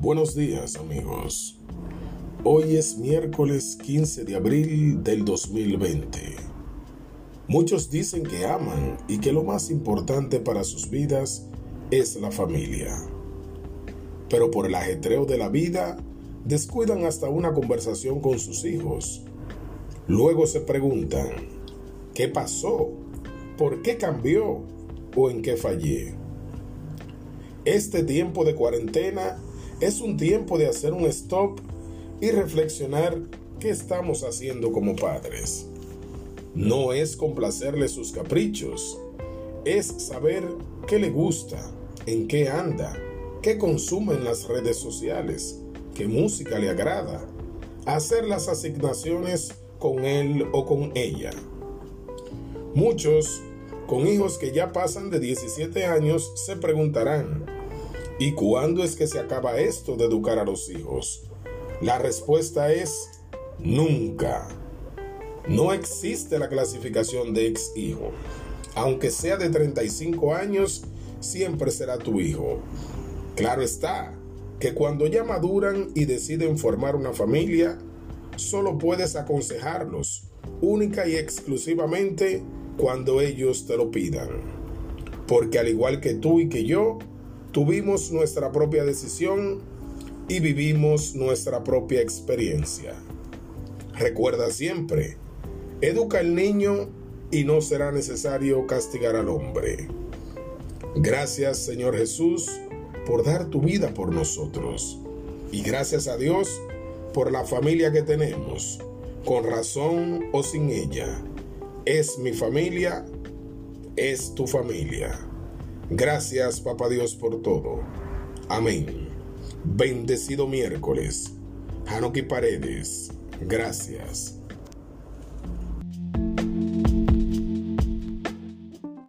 Buenos días amigos. Hoy es miércoles 15 de abril del 2020. Muchos dicen que aman y que lo más importante para sus vidas es la familia. Pero por el ajetreo de la vida, descuidan hasta una conversación con sus hijos. Luego se preguntan, ¿qué pasó? ¿Por qué cambió? ¿O en qué fallé? Este tiempo de cuarentena es un tiempo de hacer un stop y reflexionar qué estamos haciendo como padres. No es complacerle sus caprichos, es saber qué le gusta, en qué anda, qué consume en las redes sociales, qué música le agrada, hacer las asignaciones con él o con ella. Muchos, con hijos que ya pasan de 17 años, se preguntarán, ¿Y cuándo es que se acaba esto de educar a los hijos? La respuesta es nunca. No existe la clasificación de ex hijo. Aunque sea de 35 años, siempre será tu hijo. Claro está que cuando ya maduran y deciden formar una familia, solo puedes aconsejarlos, única y exclusivamente cuando ellos te lo pidan. Porque al igual que tú y que yo, tuvimos nuestra propia decisión y vivimos nuestra propia experiencia. Recuerda siempre, educa al niño y no será necesario castigar al hombre. Gracias Señor Jesús por dar tu vida por nosotros. Y gracias a Dios por la familia que tenemos, con razón o sin ella. Es mi familia, es tu familia. Gracias, Papá Dios, por todo. Amén. Bendecido miércoles. Hanoki Paredes. Gracias.